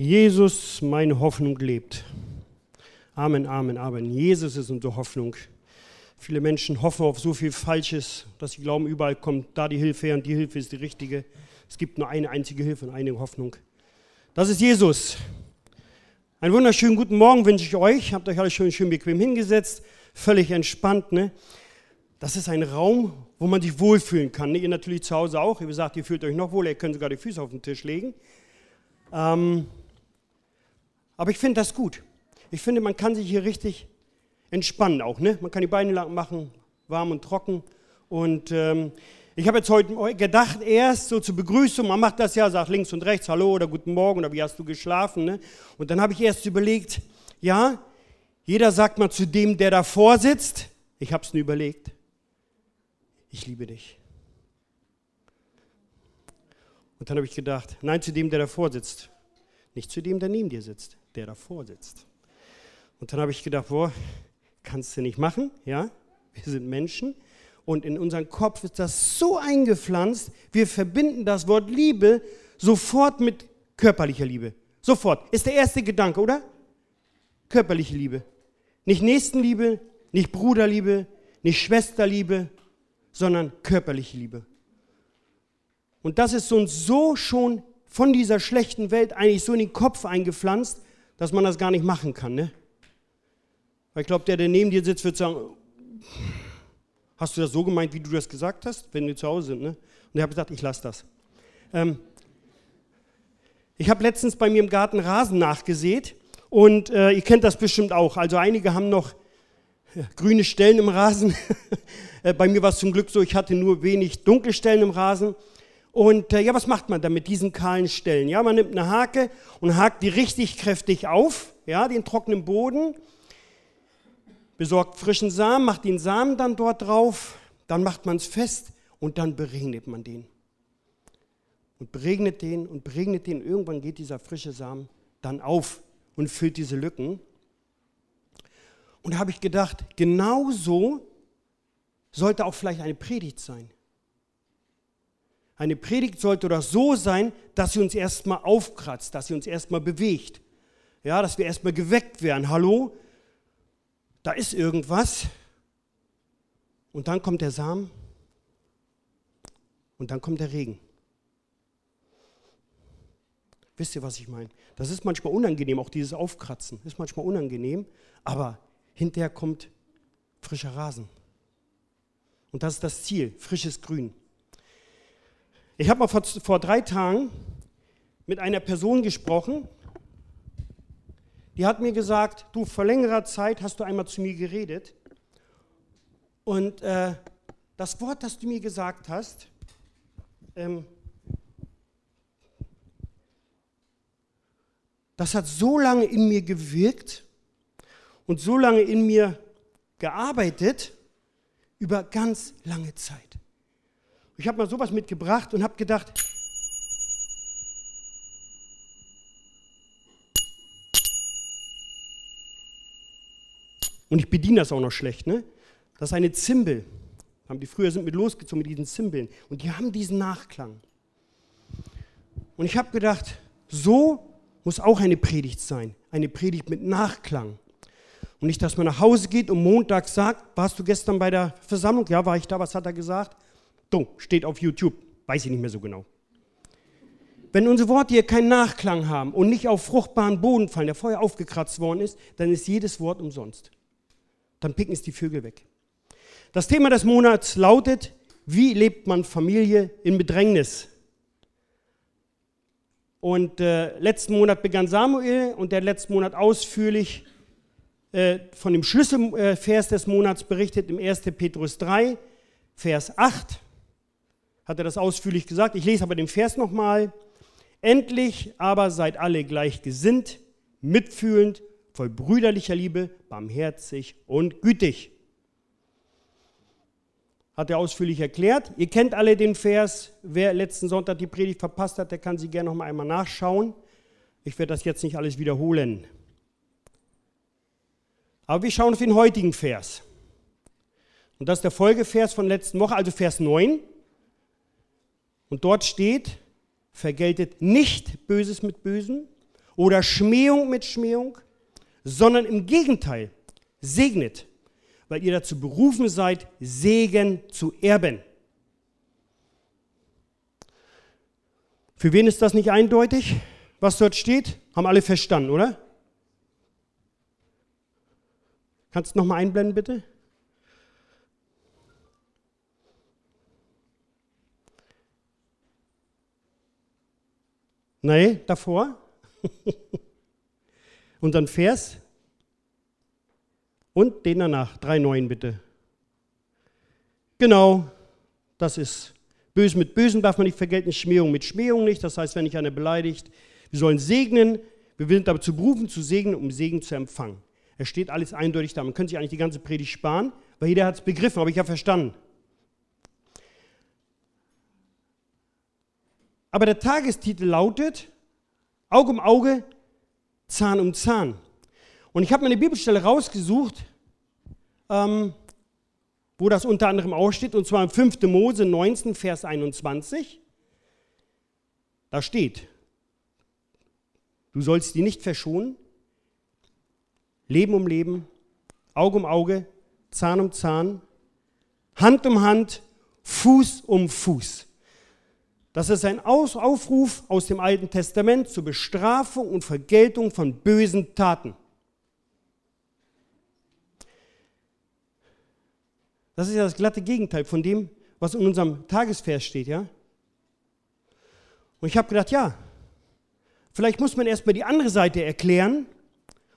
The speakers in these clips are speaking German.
Jesus, meine Hoffnung lebt. Amen, Amen, Amen. Jesus ist unsere Hoffnung. Viele Menschen hoffen auf so viel Falsches, dass sie glauben, überall kommt da die Hilfe her und die Hilfe ist die richtige. Es gibt nur eine einzige Hilfe und eine Hoffnung. Das ist Jesus. Einen wunderschönen guten Morgen wünsche ich euch. Habt euch alle schön, schön bequem hingesetzt, völlig entspannt. Ne? Das ist ein Raum, wo man sich wohlfühlen kann. Ne? Ihr natürlich zu Hause auch. Ihr sagt, ihr fühlt euch noch wohl, ihr könnt sogar die Füße auf den Tisch legen. Ähm, aber ich finde das gut. Ich finde, man kann sich hier richtig entspannen auch. Ne? Man kann die Beine lang machen, warm und trocken. Und ähm, ich habe jetzt heute gedacht, erst so zur Begrüßung, man macht das ja, sagt links und rechts Hallo oder Guten Morgen oder wie hast du geschlafen. Ne? Und dann habe ich erst überlegt, ja, jeder sagt mal zu dem, der davor sitzt, ich habe es mir überlegt, ich liebe dich. Und dann habe ich gedacht, nein, zu dem, der davor sitzt, nicht zu dem, der neben dir sitzt der davor sitzt. Und dann habe ich gedacht, boah, kannst du nicht machen, ja? Wir sind Menschen und in unserem Kopf ist das so eingepflanzt, wir verbinden das Wort Liebe sofort mit körperlicher Liebe. Sofort. Ist der erste Gedanke, oder? Körperliche Liebe. Nicht Nächstenliebe, nicht Bruderliebe, nicht Schwesterliebe, sondern körperliche Liebe. Und das ist uns so schon von dieser schlechten Welt eigentlich so in den Kopf eingepflanzt, dass man das gar nicht machen kann. Ne? Weil ich glaube, der, der neben dir sitzt, wird sagen, hast du das so gemeint, wie du das gesagt hast, wenn wir zu Hause sind? Ne? Und ich habe gesagt, ich lasse das. Ähm, ich habe letztens bei mir im Garten Rasen nachgesät und äh, ihr kennt das bestimmt auch. Also einige haben noch grüne Stellen im Rasen. Äh, bei mir war es zum Glück so, ich hatte nur wenig dunkle Stellen im Rasen. Und äh, ja, was macht man dann mit diesen kahlen Stellen? Ja, man nimmt eine Hake und hakt die richtig kräftig auf, ja, den trockenen Boden, besorgt frischen Samen, macht den Samen dann dort drauf, dann macht man es fest und dann beregnet man den. Und beregnet den und beregnet den. Irgendwann geht dieser frische Samen dann auf und füllt diese Lücken. Und da habe ich gedacht, genau so sollte auch vielleicht eine Predigt sein. Eine Predigt sollte doch so sein, dass sie uns erstmal aufkratzt, dass sie uns erstmal bewegt. Ja, dass wir erstmal geweckt werden. Hallo, da ist irgendwas. Und dann kommt der Samen. Und dann kommt der Regen. Wisst ihr, was ich meine? Das ist manchmal unangenehm, auch dieses Aufkratzen ist manchmal unangenehm, aber hinterher kommt frischer Rasen. Und das ist das Ziel, frisches Grün. Ich habe mal vor, vor drei Tagen mit einer Person gesprochen, die hat mir gesagt, du, vor längerer Zeit hast du einmal zu mir geredet und äh, das Wort, das du mir gesagt hast, ähm, das hat so lange in mir gewirkt und so lange in mir gearbeitet, über ganz lange Zeit. Ich habe mal sowas mitgebracht und habe gedacht, und ich bediene das auch noch schlecht, ne? Das ist eine Zimbel. Haben die früher sind mit losgezogen mit diesen Zimbeln und die haben diesen Nachklang. Und ich habe gedacht, so muss auch eine Predigt sein, eine Predigt mit Nachklang. Und nicht, dass man nach Hause geht und Montag sagt, warst du gestern bei der Versammlung? Ja, war ich da, was hat er gesagt? Dumm, steht auf YouTube, weiß ich nicht mehr so genau. Wenn unsere Worte hier keinen Nachklang haben und nicht auf fruchtbaren Boden fallen, der vorher aufgekratzt worden ist, dann ist jedes Wort umsonst. Dann picken es die Vögel weg. Das Thema des Monats lautet, wie lebt man Familie in Bedrängnis? Und äh, letzten Monat begann Samuel und der letzten Monat ausführlich äh, von dem Schlüsselvers des Monats berichtet im 1. Petrus 3, Vers 8 hat er das ausführlich gesagt. Ich lese aber den Vers nochmal. Endlich aber seid alle gleichgesinnt, mitfühlend, voll brüderlicher Liebe, barmherzig und gütig. Hat er ausführlich erklärt. Ihr kennt alle den Vers. Wer letzten Sonntag die Predigt verpasst hat, der kann sie gerne noch mal einmal nachschauen. Ich werde das jetzt nicht alles wiederholen. Aber wir schauen auf den heutigen Vers. Und das ist der Folgevers von letzten Woche, also Vers 9. Und dort steht, vergeltet nicht Böses mit Bösen oder Schmähung mit Schmähung, sondern im Gegenteil, segnet, weil ihr dazu berufen seid, Segen zu erben. Für wen ist das nicht eindeutig, was dort steht? Haben alle verstanden, oder? Kannst du nochmal einblenden, bitte? Nein, davor. Und dann Vers. Und den danach. 3,9 bitte. Genau, das ist Böse mit Bösen darf man nicht vergelten, Schmähung mit Schmähung nicht. Das heißt, wenn ich eine beleidigt, wir sollen segnen, wir sind aber zu berufen, zu segnen, um Segen zu empfangen. Es steht alles eindeutig da. Man könnte sich eigentlich die ganze Predigt sparen, weil jeder hat es begriffen, habe ich ja verstanden. Aber der Tagestitel lautet Auge um Auge, Zahn um Zahn. Und ich habe mir eine Bibelstelle rausgesucht, ähm, wo das unter anderem auch steht, und zwar im 5. Mose 19, Vers 21. Da steht, du sollst die nicht verschonen, Leben um Leben, Auge um Auge, Zahn um Zahn, Hand um Hand, Fuß um Fuß. Das ist ein Aufruf aus dem Alten Testament zur Bestrafung und Vergeltung von bösen Taten. Das ist ja das glatte Gegenteil von dem, was in unserem Tagesvers steht, ja? Und ich habe gedacht, ja, vielleicht muss man erstmal die andere Seite erklären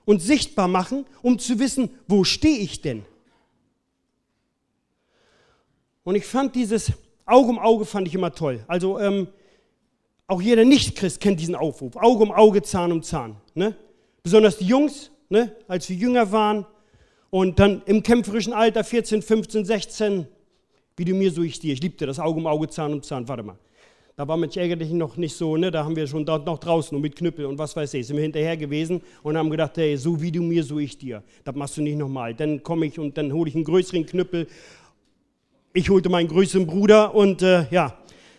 und sichtbar machen, um zu wissen, wo stehe ich denn? Und ich fand dieses Auge um Auge fand ich immer toll. Also ähm, auch jeder Nicht-Christ kennt diesen Aufruf. Auge um Auge, Zahn um Zahn. Ne? Besonders die Jungs, ne? als wir jünger waren und dann im kämpferischen Alter, 14, 15, 16, wie du mir, so ich dir. Ich liebte das Auge um Auge, Zahn um Zahn. Warte mal. Da war manch ärgerlich noch nicht so, ne? da haben wir schon dort noch draußen und mit Knüppel und was weiß ich, sind wir hinterher gewesen und haben gedacht, hey, so wie du mir, so ich dir. Das machst du nicht nochmal. Dann komme ich und dann hole ich einen größeren Knüppel ich holte meinen größeren Bruder und äh, ja,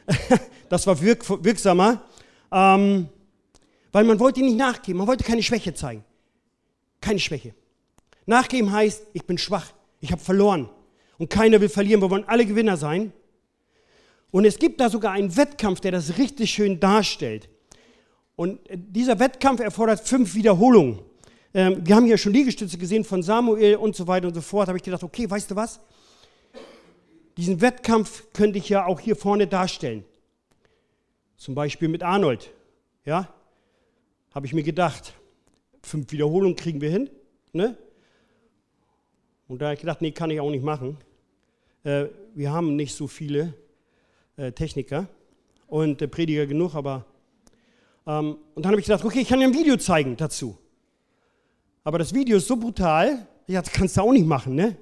das war wirk wirksamer, ähm, weil man wollte nicht nachgeben, man wollte keine Schwäche zeigen. Keine Schwäche. Nachgeben heißt, ich bin schwach, ich habe verloren und keiner will verlieren, wir wollen alle Gewinner sein. Und es gibt da sogar einen Wettkampf, der das richtig schön darstellt. Und dieser Wettkampf erfordert fünf Wiederholungen. Ähm, wir haben hier schon Liegestütze gesehen von Samuel und so weiter und so fort. Da habe ich gedacht, okay, weißt du was? Diesen Wettkampf könnte ich ja auch hier vorne darstellen. Zum Beispiel mit Arnold. Ja, habe ich mir gedacht, fünf Wiederholungen kriegen wir hin. Ne? Und da habe ich gedacht, nee, kann ich auch nicht machen. Äh, wir haben nicht so viele äh, Techniker und äh, Prediger genug, aber. Ähm, und dann habe ich gedacht, okay, ich kann dir ein Video zeigen dazu. Aber das Video ist so brutal, ja, das kannst du auch nicht machen, ne?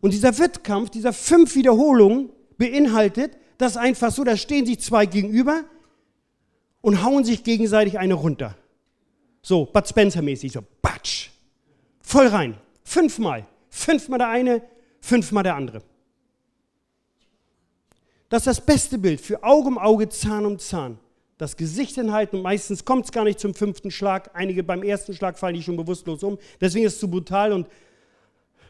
Und dieser Wettkampf, dieser fünf Wiederholungen beinhaltet, dass einfach so, da stehen sich zwei gegenüber und hauen sich gegenseitig eine runter. So, Bud Spencer-mäßig, so, batsch. Voll rein. Fünfmal. Fünfmal der eine, fünfmal der andere. Das ist das beste Bild für Auge um Auge, Zahn um Zahn. Das Gesicht hinhalten und meistens kommt es gar nicht zum fünften Schlag. Einige beim ersten Schlag fallen die schon bewusstlos um. Deswegen ist es zu brutal und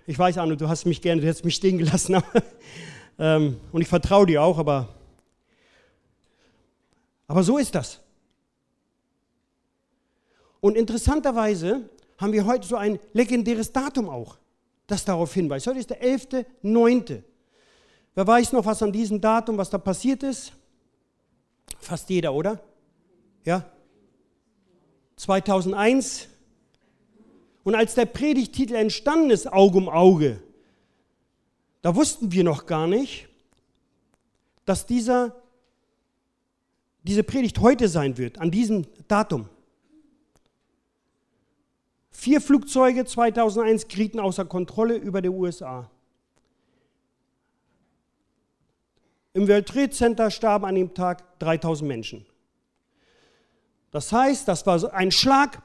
ich weiß, Arno, du hast mich gerne, du hättest mich stehen gelassen. ähm, und ich vertraue dir auch, aber, aber so ist das. Und interessanterweise haben wir heute so ein legendäres Datum auch, das darauf hinweist. Heute ist der 11.9. Wer weiß noch, was an diesem Datum, was da passiert ist? Fast jeder, oder? Ja? 2001 und als der Predigtitel entstanden ist, Auge um Auge, da wussten wir noch gar nicht, dass dieser, diese Predigt heute sein wird, an diesem Datum. Vier Flugzeuge 2001 gerieten außer Kontrolle über der USA. Im World Trade Center starben an dem Tag 3000 Menschen. Das heißt, das war ein Schlag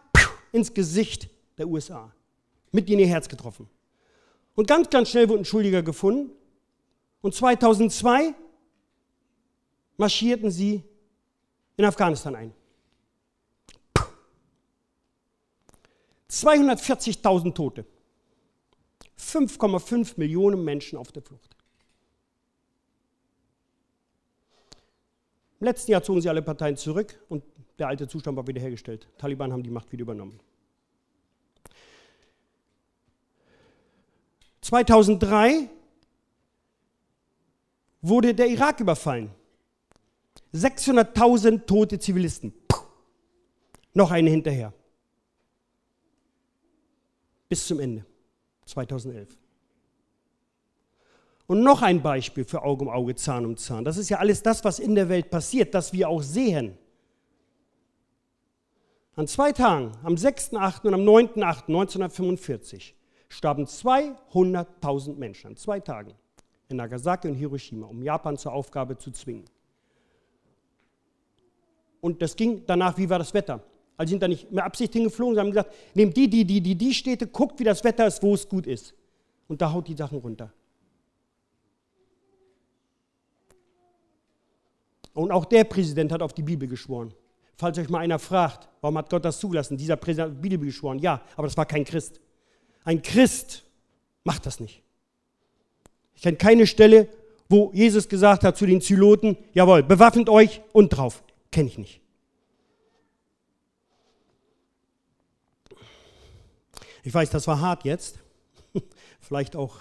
ins Gesicht der USA. Mit in ihr Herz getroffen. Und ganz, ganz schnell wurde ein Schuldiger gefunden. Und 2002 marschierten sie in Afghanistan ein. 240.000 Tote. 5,5 Millionen Menschen auf der Flucht. Im letzten Jahr zogen sie alle Parteien zurück und der alte Zustand war wiederhergestellt. Taliban haben die Macht wieder übernommen. 2003 wurde der Irak überfallen. 600.000 tote Zivilisten. Puh. Noch eine hinterher. Bis zum Ende. 2011. Und noch ein Beispiel für Auge um Auge, Zahn um Zahn. Das ist ja alles das, was in der Welt passiert, das wir auch sehen. An zwei Tagen, am 6.8. und am 9.8.1945, starben 200.000 Menschen. An zwei Tagen in Nagasaki und Hiroshima, um Japan zur Aufgabe zu zwingen. Und das ging danach, wie war das Wetter? Also sind da nicht mit Absicht hingeflogen, sie haben gesagt, nehmt die, die, die, die, die Städte, guckt, wie das Wetter ist, wo es gut ist. Und da haut die Sachen runter. Und auch der Präsident hat auf die Bibel geschworen. Falls euch mal einer fragt, warum hat Gott das zugelassen? Dieser Präsident hat auf die Bibel geschworen. Ja, aber das war kein Christ. Ein Christ macht das nicht. Ich kenne keine Stelle, wo Jesus gesagt hat zu den Zyloten, jawohl, bewaffnet euch und drauf. Kenne ich nicht. Ich weiß, das war hart jetzt, vielleicht auch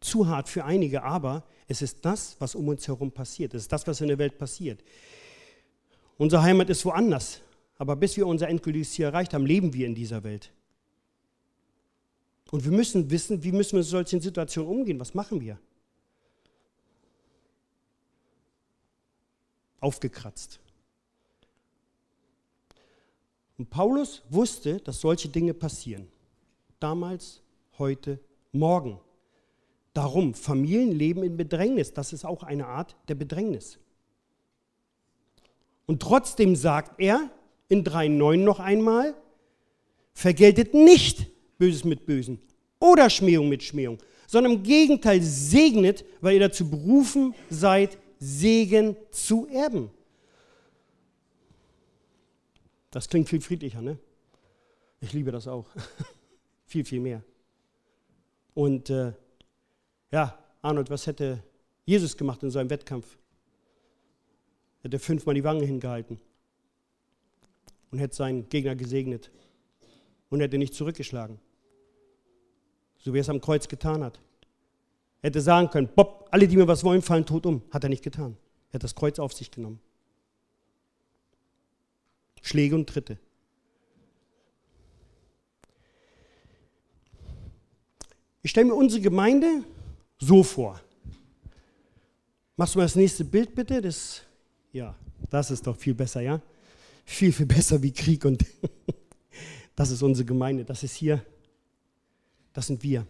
zu hart für einige, aber es ist das, was um uns herum passiert. Es ist das, was in der Welt passiert. Unsere Heimat ist woanders, aber bis wir unser endgültiges Ziel erreicht haben, leben wir in dieser Welt. Und wir müssen wissen, wie müssen wir in solchen Situationen umgehen. Was machen wir? Aufgekratzt. Und Paulus wusste, dass solche Dinge passieren. Damals, heute, morgen. Darum, Familien leben in Bedrängnis. Das ist auch eine Art der Bedrängnis. Und trotzdem sagt er in 3.9 noch einmal, vergeltet nicht Böses mit Bösen oder Schmähung mit Schmähung, sondern im Gegenteil segnet, weil ihr dazu berufen seid, Segen zu erben. Das klingt viel friedlicher, ne? Ich liebe das auch. viel, viel mehr. Und äh, ja, Arnold, was hätte Jesus gemacht in seinem Wettkampf? Hätte fünfmal die Wange hingehalten und hätte seinen Gegner gesegnet und hätte nicht zurückgeschlagen. So wie er es am Kreuz getan hat. Er hätte sagen können, Bob, alle, die mir was wollen, fallen tot um. Hat er nicht getan. Er hat das Kreuz auf sich genommen. Schläge und Tritte. Ich stelle mir unsere Gemeinde so vor. Machst du mal das nächste Bild bitte? Das, ja, das ist doch viel besser, ja? Viel, viel besser wie Krieg und das ist unsere Gemeinde. Das ist hier das sind wir.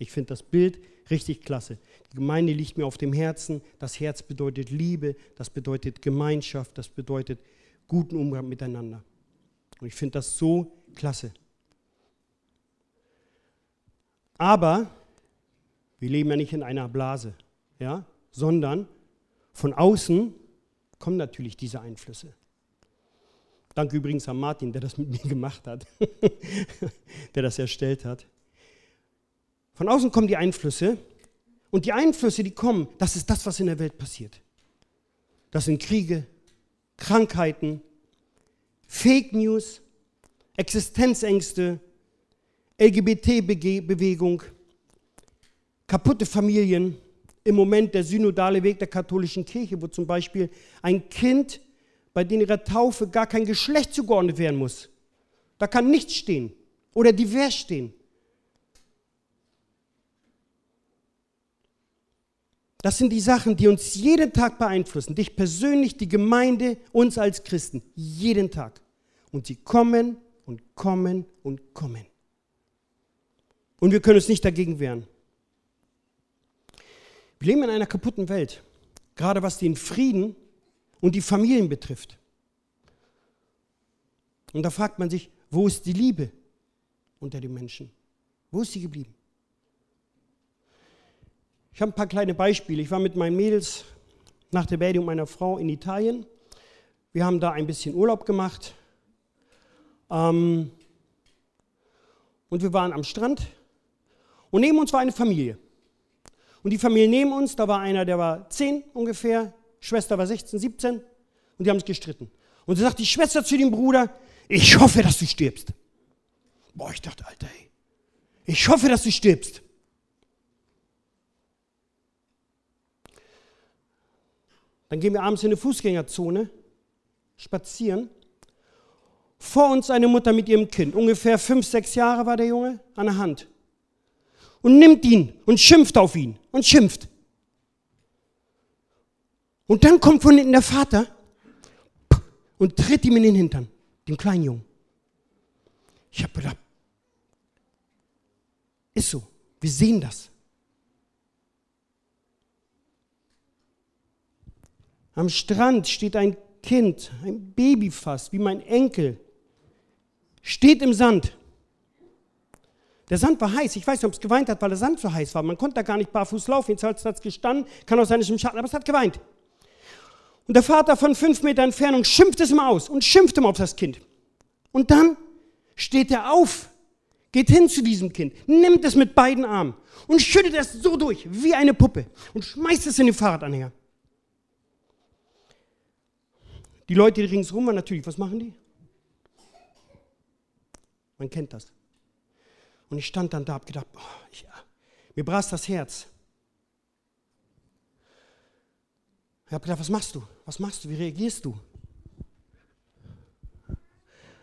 Ich finde das Bild richtig klasse. Die Gemeinde liegt mir auf dem Herzen. Das Herz bedeutet Liebe, das bedeutet Gemeinschaft, das bedeutet guten Umgang miteinander. Und ich finde das so klasse. Aber wir leben ja nicht in einer Blase, ja? sondern von außen kommen natürlich diese Einflüsse. Danke übrigens an Martin, der das mit mir gemacht hat, der das erstellt hat. Von außen kommen die Einflüsse und die Einflüsse, die kommen, das ist das, was in der Welt passiert. Das sind Kriege, Krankheiten, Fake News, Existenzängste, LGBT-Bewegung, kaputte Familien. Im Moment der synodale Weg der katholischen Kirche, wo zum Beispiel ein Kind, bei dem ihrer Taufe gar kein Geschlecht zugeordnet werden muss. Da kann nichts stehen oder divers stehen. Das sind die Sachen, die uns jeden Tag beeinflussen. Dich persönlich, die Gemeinde, uns als Christen. Jeden Tag. Und sie kommen und kommen und kommen. Und wir können uns nicht dagegen wehren. Wir leben in einer kaputten Welt, gerade was den Frieden und die Familien betrifft. Und da fragt man sich, wo ist die Liebe unter den Menschen? Wo ist sie geblieben? Ich habe ein paar kleine Beispiele. Ich war mit meinen Mädels nach der Beerdigung meiner Frau in Italien. Wir haben da ein bisschen Urlaub gemacht. Ähm, und wir waren am Strand. Und neben uns war eine Familie. Und die Familie neben uns, da war einer, der war 10 ungefähr, Schwester war 16, 17. Und die haben sich gestritten. Und so sagt die Schwester zu dem Bruder, ich hoffe, dass du stirbst. Boah, ich dachte, Alter, ey, ich hoffe, dass du stirbst. Dann gehen wir abends in eine Fußgängerzone, spazieren. Vor uns eine Mutter mit ihrem Kind, ungefähr fünf, sechs Jahre war der Junge, an der Hand. Und nimmt ihn und schimpft auf ihn und schimpft. Und dann kommt von hinten der Vater und tritt ihm in den Hintern, den kleinen Jungen. Ich habe gedacht, ist so, wir sehen das. Am Strand steht ein Kind, ein Baby fast, wie mein Enkel, steht im Sand. Der Sand war heiß. Ich weiß nicht, ob es geweint hat, weil der Sand so heiß war. Man konnte da gar nicht barfuß laufen. Jetzt hat es gestanden, kann auch sein, dass es im Schatten, aber es hat geweint. Und der Vater von fünf Meter Entfernung schimpft es immer aus und schimpft immer auf das Kind. Und dann steht er auf, geht hin zu diesem Kind, nimmt es mit beiden Armen und schüttet es so durch, wie eine Puppe und schmeißt es in den Fahrradanhänger. Die Leute, die ringsherum waren, natürlich, was machen die? Man kennt das. Und ich stand dann da, habe gedacht, oh, ich, mir brast das Herz. Ich habe gedacht, was machst du? Was machst du? Wie reagierst du?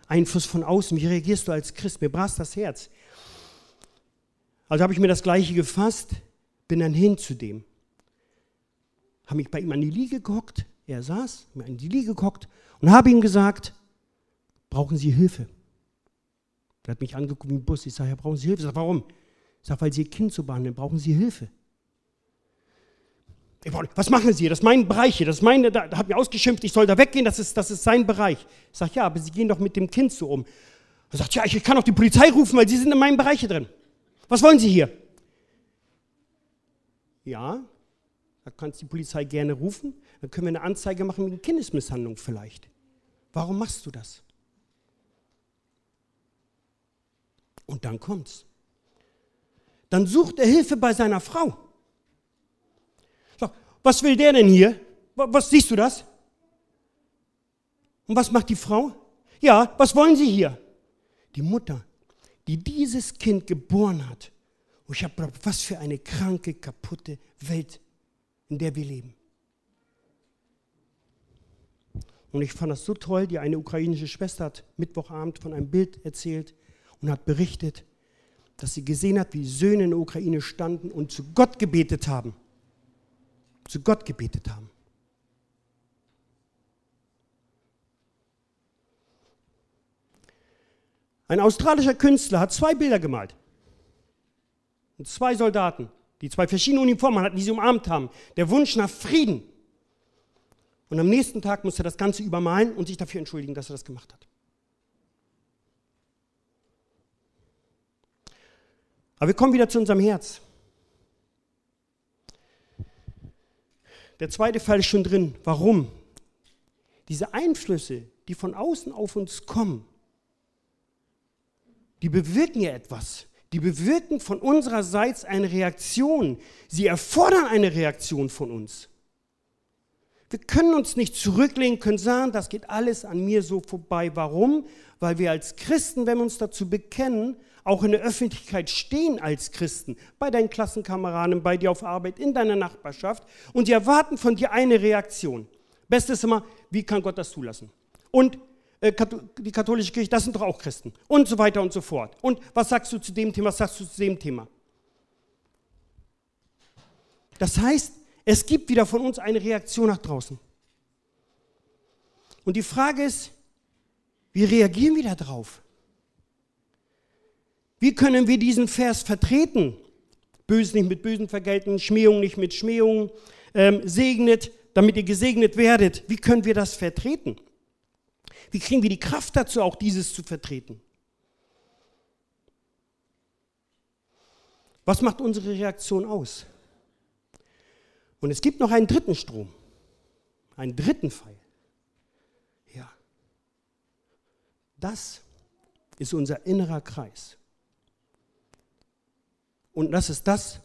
Einfluss von außen, wie reagierst du als Christ? Mir brast das Herz. Also habe ich mir das Gleiche gefasst, bin dann hin zu dem. Habe mich bei ihm an die Liege gehockt, er saß, mir in die Liege geguckt und habe ihm gesagt, brauchen Sie Hilfe? Er hat mich angeguckt wie ein Bus. Ich sage, ja, brauchen Sie Hilfe? Ich sage, warum? Ich sage, weil Sie Ihr Kind zu behandeln, brauchen Sie Hilfe. Was machen Sie hier? Das ist mein Bereich hier. Das ist meine, da, hat mir ausgeschimpft, ich soll da weggehen, das ist, das ist sein Bereich. Ich sage, ja, aber Sie gehen doch mit dem Kind so um. Er sagt, ja, ich kann auch die Polizei rufen, weil Sie sind in meinem Bereich hier drin. Was wollen Sie hier? Ja, da kannst du die Polizei gerne rufen. Dann können wir eine Anzeige machen wegen Kindesmisshandlung vielleicht. Warum machst du das? Und dann kommt's. Dann sucht er Hilfe bei seiner Frau. Was will der denn hier? Was siehst du das? Und was macht die Frau? Ja, was wollen Sie hier? Die Mutter, die dieses Kind geboren hat. Und ich habe gedacht, was für eine kranke, kaputte Welt, in der wir leben. Und ich fand das so toll, die eine ukrainische Schwester hat Mittwochabend von einem Bild erzählt und hat berichtet, dass sie gesehen hat, wie Söhne in der Ukraine standen und zu Gott gebetet haben. Zu Gott gebetet haben. Ein australischer Künstler hat zwei Bilder gemalt. Und zwei Soldaten, die zwei verschiedene Uniformen hatten, die sie umarmt haben. Der Wunsch nach Frieden und am nächsten Tag muss er das Ganze übermalen und sich dafür entschuldigen, dass er das gemacht hat. Aber wir kommen wieder zu unserem Herz. Der zweite Fall ist schon drin. Warum? Diese Einflüsse, die von außen auf uns kommen, die bewirken ja etwas. Die bewirken von unsererseits eine Reaktion. Sie erfordern eine Reaktion von uns. Wir können uns nicht zurücklehnen, können sagen, das geht alles an mir so vorbei. Warum? Weil wir als Christen, wenn wir uns dazu bekennen, auch in der Öffentlichkeit stehen als Christen, bei deinen Klassenkameraden, bei dir auf Arbeit, in deiner Nachbarschaft und die erwarten von dir eine Reaktion. Bestes immer, wie kann Gott das zulassen? Und äh, die katholische Kirche, das sind doch auch Christen und so weiter und so fort. Und was sagst du zu dem Thema, was sagst du zu dem Thema? Das heißt, es gibt wieder von uns eine Reaktion nach draußen. Und die Frage ist, wie reagieren wir darauf? Wie können wir diesen Vers vertreten? Böses nicht mit Bösen vergelten, Schmähung nicht mit Schmähung, ähm, segnet, damit ihr gesegnet werdet. Wie können wir das vertreten? Wie kriegen wir die Kraft dazu, auch dieses zu vertreten? Was macht unsere Reaktion aus? Und es gibt noch einen dritten Strom, einen dritten Pfeil. Ja. Das ist unser innerer Kreis. Und das ist das,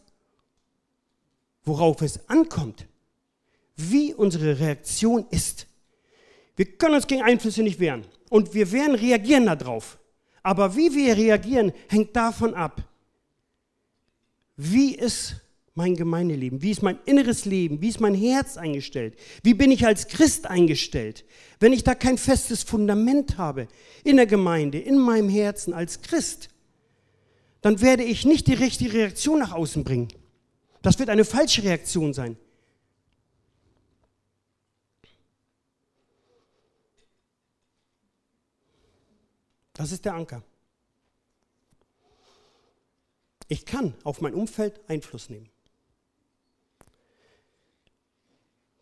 worauf es ankommt, wie unsere Reaktion ist. Wir können uns gegen Einflüsse nicht wehren und wir werden reagieren darauf. Aber wie wir reagieren, hängt davon ab, wie ist mein Gemeindeleben, wie ist mein inneres Leben, wie ist mein Herz eingestellt, wie bin ich als Christ eingestellt. Wenn ich da kein festes Fundament habe in der Gemeinde, in meinem Herzen als Christ, dann werde ich nicht die richtige Reaktion nach außen bringen. Das wird eine falsche Reaktion sein. Das ist der Anker. Ich kann auf mein Umfeld Einfluss nehmen.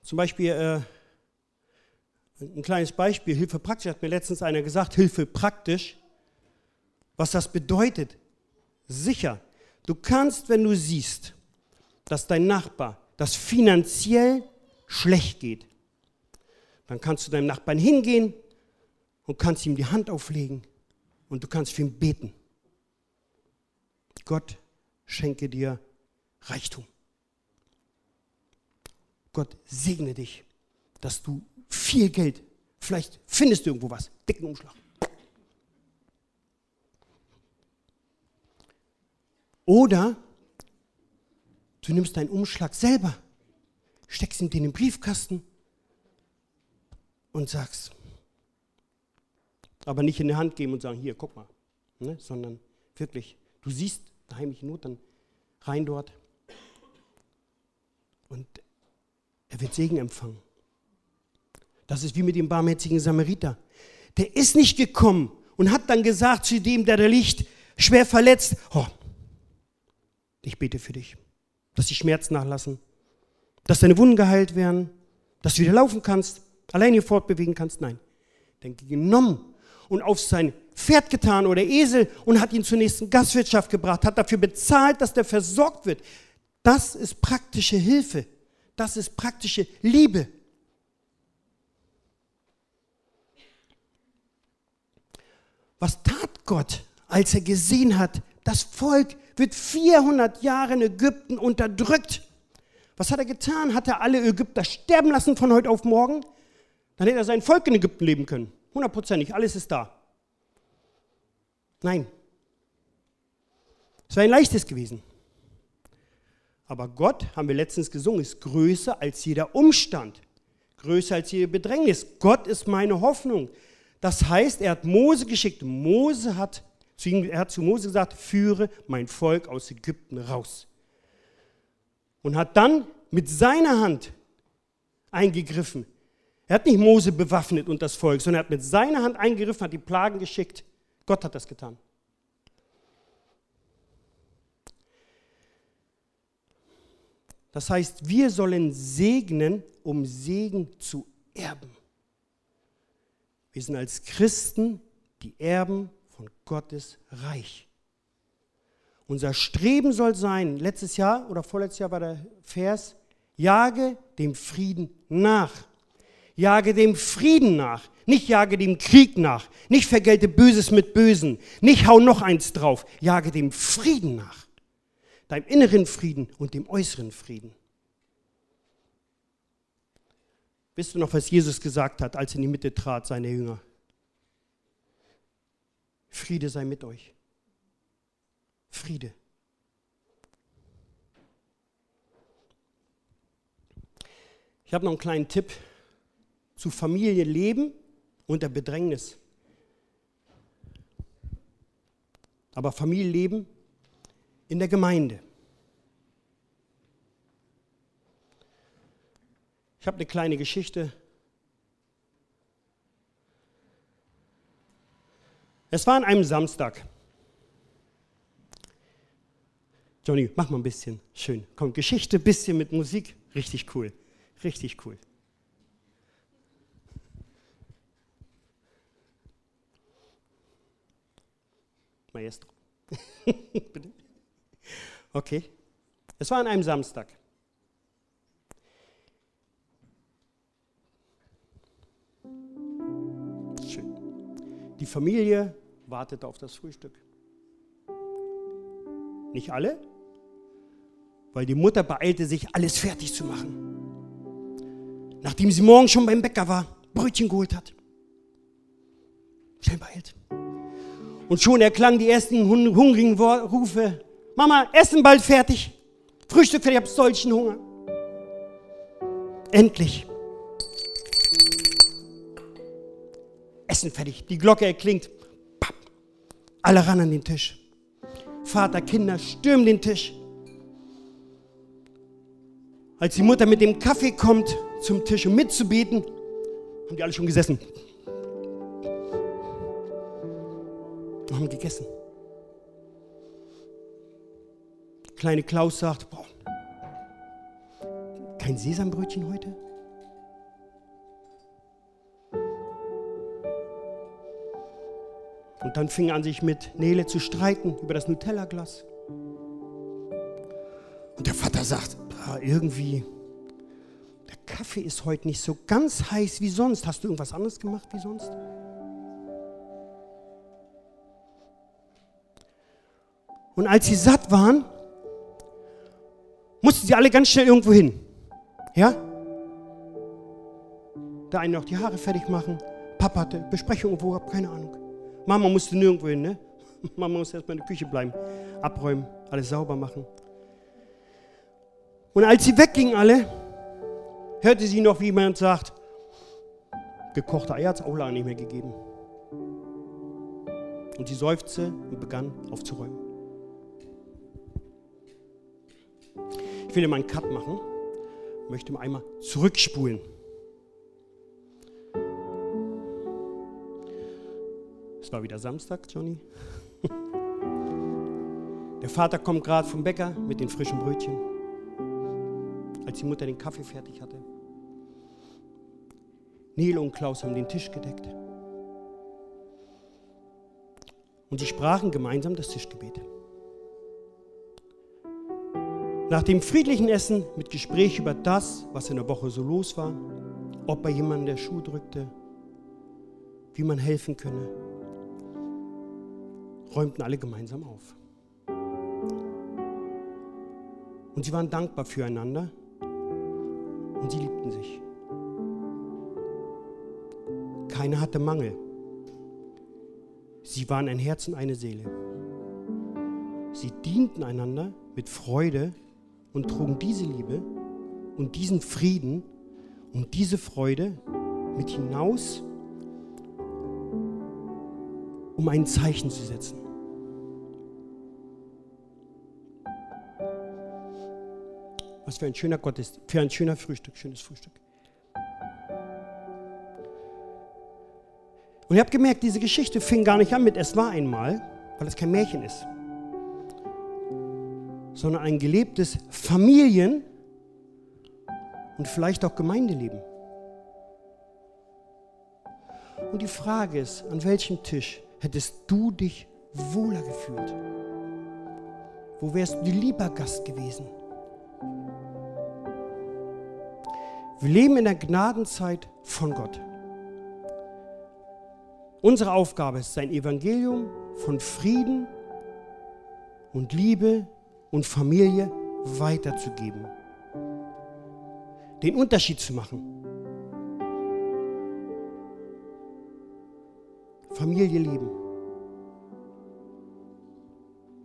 Zum Beispiel, äh, ein kleines Beispiel, Hilfe praktisch, hat mir letztens einer gesagt, Hilfe praktisch, was das bedeutet. Sicher, du kannst, wenn du siehst, dass dein Nachbar das finanziell schlecht geht, dann kannst du deinem Nachbarn hingehen und kannst ihm die Hand auflegen und du kannst für ihn beten. Gott schenke dir Reichtum. Gott segne dich, dass du viel Geld, vielleicht findest du irgendwo was, dicken Umschlag. Oder du nimmst deinen Umschlag selber, steckst ihn in den Briefkasten und sagst, aber nicht in die Hand geben und sagen, hier, guck mal, ne? sondern wirklich, du siehst eine heimliche Not, dann rein dort und er wird Segen empfangen. Das ist wie mit dem barmherzigen Samariter. Der ist nicht gekommen und hat dann gesagt zu dem, der da liegt, schwer verletzt, oh, ich bete für dich, dass die Schmerzen nachlassen, dass deine Wunden geheilt werden, dass du wieder laufen kannst, alleine fortbewegen kannst. Nein, denn genommen und auf sein Pferd getan oder Esel und hat ihn zur nächsten Gastwirtschaft gebracht, hat dafür bezahlt, dass der versorgt wird. Das ist praktische Hilfe. Das ist praktische Liebe. Was tat Gott, als er gesehen hat, das Volk wird 400 Jahre in Ägypten unterdrückt? Was hat er getan? Hat er alle Ägypter sterben lassen von heute auf morgen? Dann hätte er sein Volk in Ägypten leben können. Hundertprozentig, alles ist da. Nein. Es wäre ein leichtes gewesen. Aber Gott, haben wir letztens gesungen, ist größer als jeder Umstand, größer als jede Bedrängnis. Gott ist meine Hoffnung. Das heißt, er hat Mose geschickt. Mose hat er hat zu Mose gesagt, führe mein Volk aus Ägypten raus. Und hat dann mit seiner Hand eingegriffen. Er hat nicht Mose bewaffnet und das Volk, sondern er hat mit seiner Hand eingegriffen, hat die Plagen geschickt. Gott hat das getan. Das heißt, wir sollen segnen, um Segen zu erben. Wir sind als Christen die Erben Gottes Reich. Unser Streben soll sein, letztes Jahr oder vorletztes Jahr war der Vers, jage dem Frieden nach. Jage dem Frieden nach, nicht jage dem Krieg nach, nicht vergelte Böses mit Bösen, nicht hau noch eins drauf, jage dem Frieden nach. Deinem inneren Frieden und dem äußeren Frieden. Wisst du noch, was Jesus gesagt hat, als er in die Mitte trat, seine Jünger? Friede sei mit euch. Friede. Ich habe noch einen kleinen Tipp zu Familienleben unter Bedrängnis. Aber Familienleben in der Gemeinde. Ich habe eine kleine Geschichte. Es war an einem Samstag. Johnny, mach mal ein bisschen. Schön. Komm, Geschichte, bisschen mit Musik. Richtig cool. Richtig cool. Maestro. Bitte. Okay. Es war an einem Samstag. Schön. Die Familie wartete auf das Frühstück. Nicht alle, weil die Mutter beeilte sich, alles fertig zu machen. Nachdem sie morgen schon beim Bäcker war, Brötchen geholt hat. Schnell beeilt. Und schon erklangen die ersten hungrigen Rufe. Mama, Essen bald fertig. Frühstück fertig, ich habe solchen Hunger. Endlich. Essen fertig. Die Glocke erklingt. Alle ran an den Tisch. Vater, Kinder stürmen den Tisch. Als die Mutter mit dem Kaffee kommt zum Tisch, um mitzubeten, haben die alle schon gesessen. Und haben gegessen. Kleine Klaus sagt, boah, kein Sesambrötchen heute? Und dann fing er an, sich mit Nele zu streiten über das Nutella-Glas. Und der Vater sagt, irgendwie, der Kaffee ist heute nicht so ganz heiß wie sonst. Hast du irgendwas anderes gemacht wie sonst? Und als sie satt waren, mussten sie alle ganz schnell irgendwo hin. Ja? Der eine noch die Haare fertig machen. Papa hatte Besprechung hab keine Ahnung. Mama musste nirgendwo hin, ne? Mama musste erstmal in der Küche bleiben, abräumen, alles sauber machen. Und als sie weggingen alle, hörte sie noch, wie jemand sagt, gekochte Eier hat es auch lange nicht mehr gegeben. Und sie seufzte und begann aufzuräumen. Ich will mal einen Cut machen, möchte mal einmal zurückspulen. War wieder Samstag, Johnny. Der Vater kommt gerade vom Bäcker mit den frischen Brötchen, als die Mutter den Kaffee fertig hatte. Nele und Klaus haben den Tisch gedeckt. Und sie sprachen gemeinsam das Tischgebet. Nach dem friedlichen Essen mit Gespräch über das, was in der Woche so los war, ob bei jemandem der Schuh drückte, wie man helfen könne, räumten alle gemeinsam auf. Und sie waren dankbar füreinander und sie liebten sich. Keiner hatte Mangel. Sie waren ein Herz und eine Seele. Sie dienten einander mit Freude und trugen diese Liebe und diesen Frieden und diese Freude mit hinaus, um ein Zeichen zu setzen. Was für ein schöner Gott ist, für ein schöner Frühstück, schönes Frühstück. Und ihr habt gemerkt, diese Geschichte fing gar nicht an mit Es war einmal, weil es kein Märchen ist sondern ein gelebtes Familien- und vielleicht auch Gemeindeleben. Und die Frage ist, an welchem Tisch hättest du dich wohler gefühlt? Wo wärst du lieber Gast gewesen? Wir leben in der Gnadenzeit von Gott. Unsere Aufgabe ist, sein Evangelium von Frieden und Liebe und Familie weiterzugeben. Den Unterschied zu machen. Familie lieben.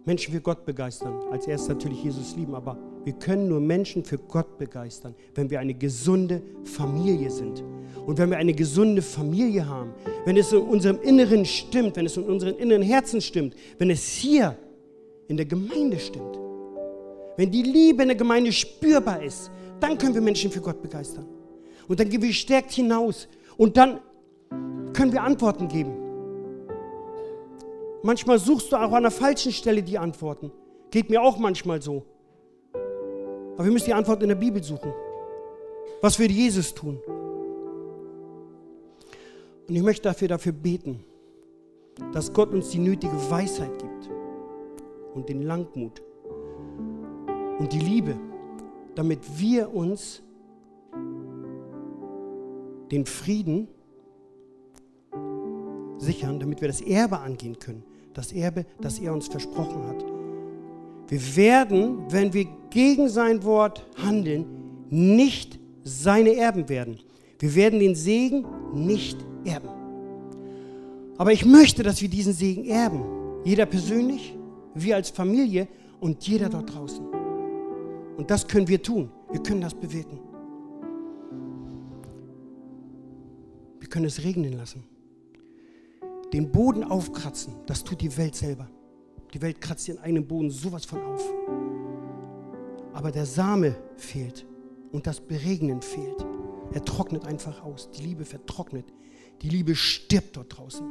Menschen für Gott begeistern. Als erstes natürlich Jesus lieben, aber wir können nur Menschen für Gott begeistern, wenn wir eine gesunde Familie sind. Und wenn wir eine gesunde Familie haben, wenn es in unserem Inneren stimmt, wenn es in unseren inneren Herzen stimmt, wenn es hier in der Gemeinde stimmt, wenn die Liebe in der Gemeinde spürbar ist, dann können wir Menschen für Gott begeistern. Und dann gehen wir stärkt hinaus. Und dann können wir Antworten geben. Manchmal suchst du auch an der falschen Stelle die Antworten. Geht mir auch manchmal so. Aber wir müssen die Antwort in der Bibel suchen. Was würde Jesus tun? Und ich möchte dafür, dafür beten, dass Gott uns die nötige Weisheit gibt und den Langmut und die Liebe, damit wir uns den Frieden sichern, damit wir das Erbe angehen können. Das Erbe, das er uns versprochen hat. Wir werden, wenn wir gegen sein Wort handeln, nicht seine Erben werden. Wir werden den Segen nicht erben. Aber ich möchte, dass wir diesen Segen erben. Jeder persönlich, wir als Familie und jeder dort draußen. Und das können wir tun. Wir können das bewirken. Wir können es regnen lassen. Den Boden aufkratzen, das tut die Welt selber. Die Welt kratzt ihren eigenen Boden sowas von auf. Aber der Same fehlt und das Beregnen fehlt. Er trocknet einfach aus. Die Liebe vertrocknet. Die Liebe stirbt dort draußen.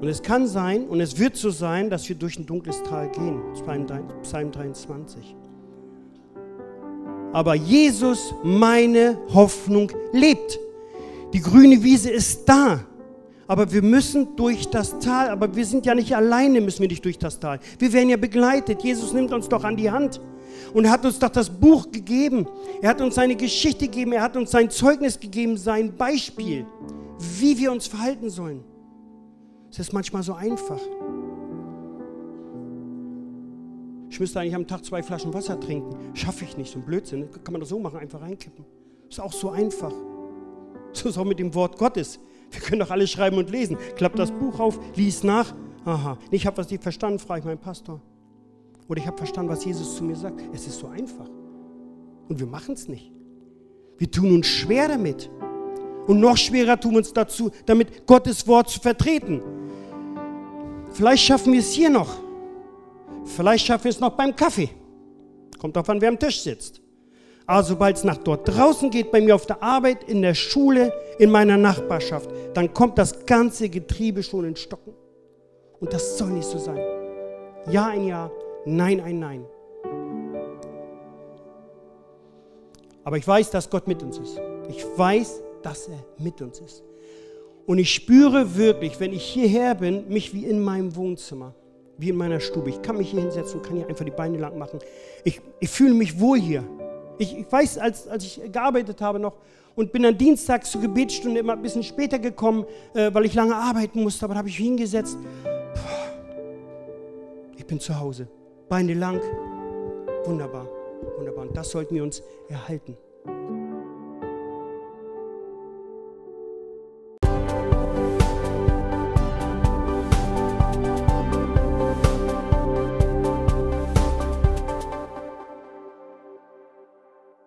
Und es kann sein und es wird so sein, dass wir durch ein dunkles Tal gehen. Psalm 23. Aber Jesus, meine Hoffnung, lebt. Die grüne Wiese ist da. Aber wir müssen durch das Tal. Aber wir sind ja nicht alleine, müssen wir nicht durch das Tal. Wir werden ja begleitet. Jesus nimmt uns doch an die Hand. Und hat uns doch das Buch gegeben. Er hat uns seine Geschichte gegeben. Er hat uns sein Zeugnis gegeben, sein Beispiel, wie wir uns verhalten sollen. Es ist manchmal so einfach. Ich müsste eigentlich am Tag zwei Flaschen Wasser trinken. Schaffe ich nicht, so ein Blödsinn. Kann man das so machen, einfach reinkippen. Ist auch so einfach. So ist auch mit dem Wort Gottes. Wir können doch alles schreiben und lesen. Klappt das Buch auf, lies nach. Aha, ich habe was nicht verstanden, frage ich meinen Pastor. Oder ich habe verstanden, was Jesus zu mir sagt. Es ist so einfach. Und wir machen es nicht. Wir tun uns schwer damit. Und noch schwerer tun wir uns dazu, damit Gottes Wort zu vertreten. Vielleicht schaffen wir es hier noch. Vielleicht schaffen wir es noch beim Kaffee. Kommt auf an, wer am Tisch sitzt. Aber sobald es nach dort draußen geht, bei mir auf der Arbeit, in der Schule, in meiner Nachbarschaft, dann kommt das ganze Getriebe schon in Stocken. Und das soll nicht so sein. Ja ein Ja, Nein ein Nein. Aber ich weiß, dass Gott mit uns ist. Ich weiß, dass er mit uns ist. Und ich spüre wirklich, wenn ich hierher bin, mich wie in meinem Wohnzimmer wie in meiner Stube. Ich kann mich hier hinsetzen, kann hier einfach die Beine lang machen. Ich, ich fühle mich wohl hier. Ich, ich weiß, als, als ich gearbeitet habe noch und bin dann dienstags zur Gebetsstunde immer ein bisschen später gekommen, äh, weil ich lange arbeiten musste, aber da habe ich mich hingesetzt. Puh, ich bin zu Hause. Beine lang. Wunderbar, wunderbar. Und das sollten wir uns erhalten.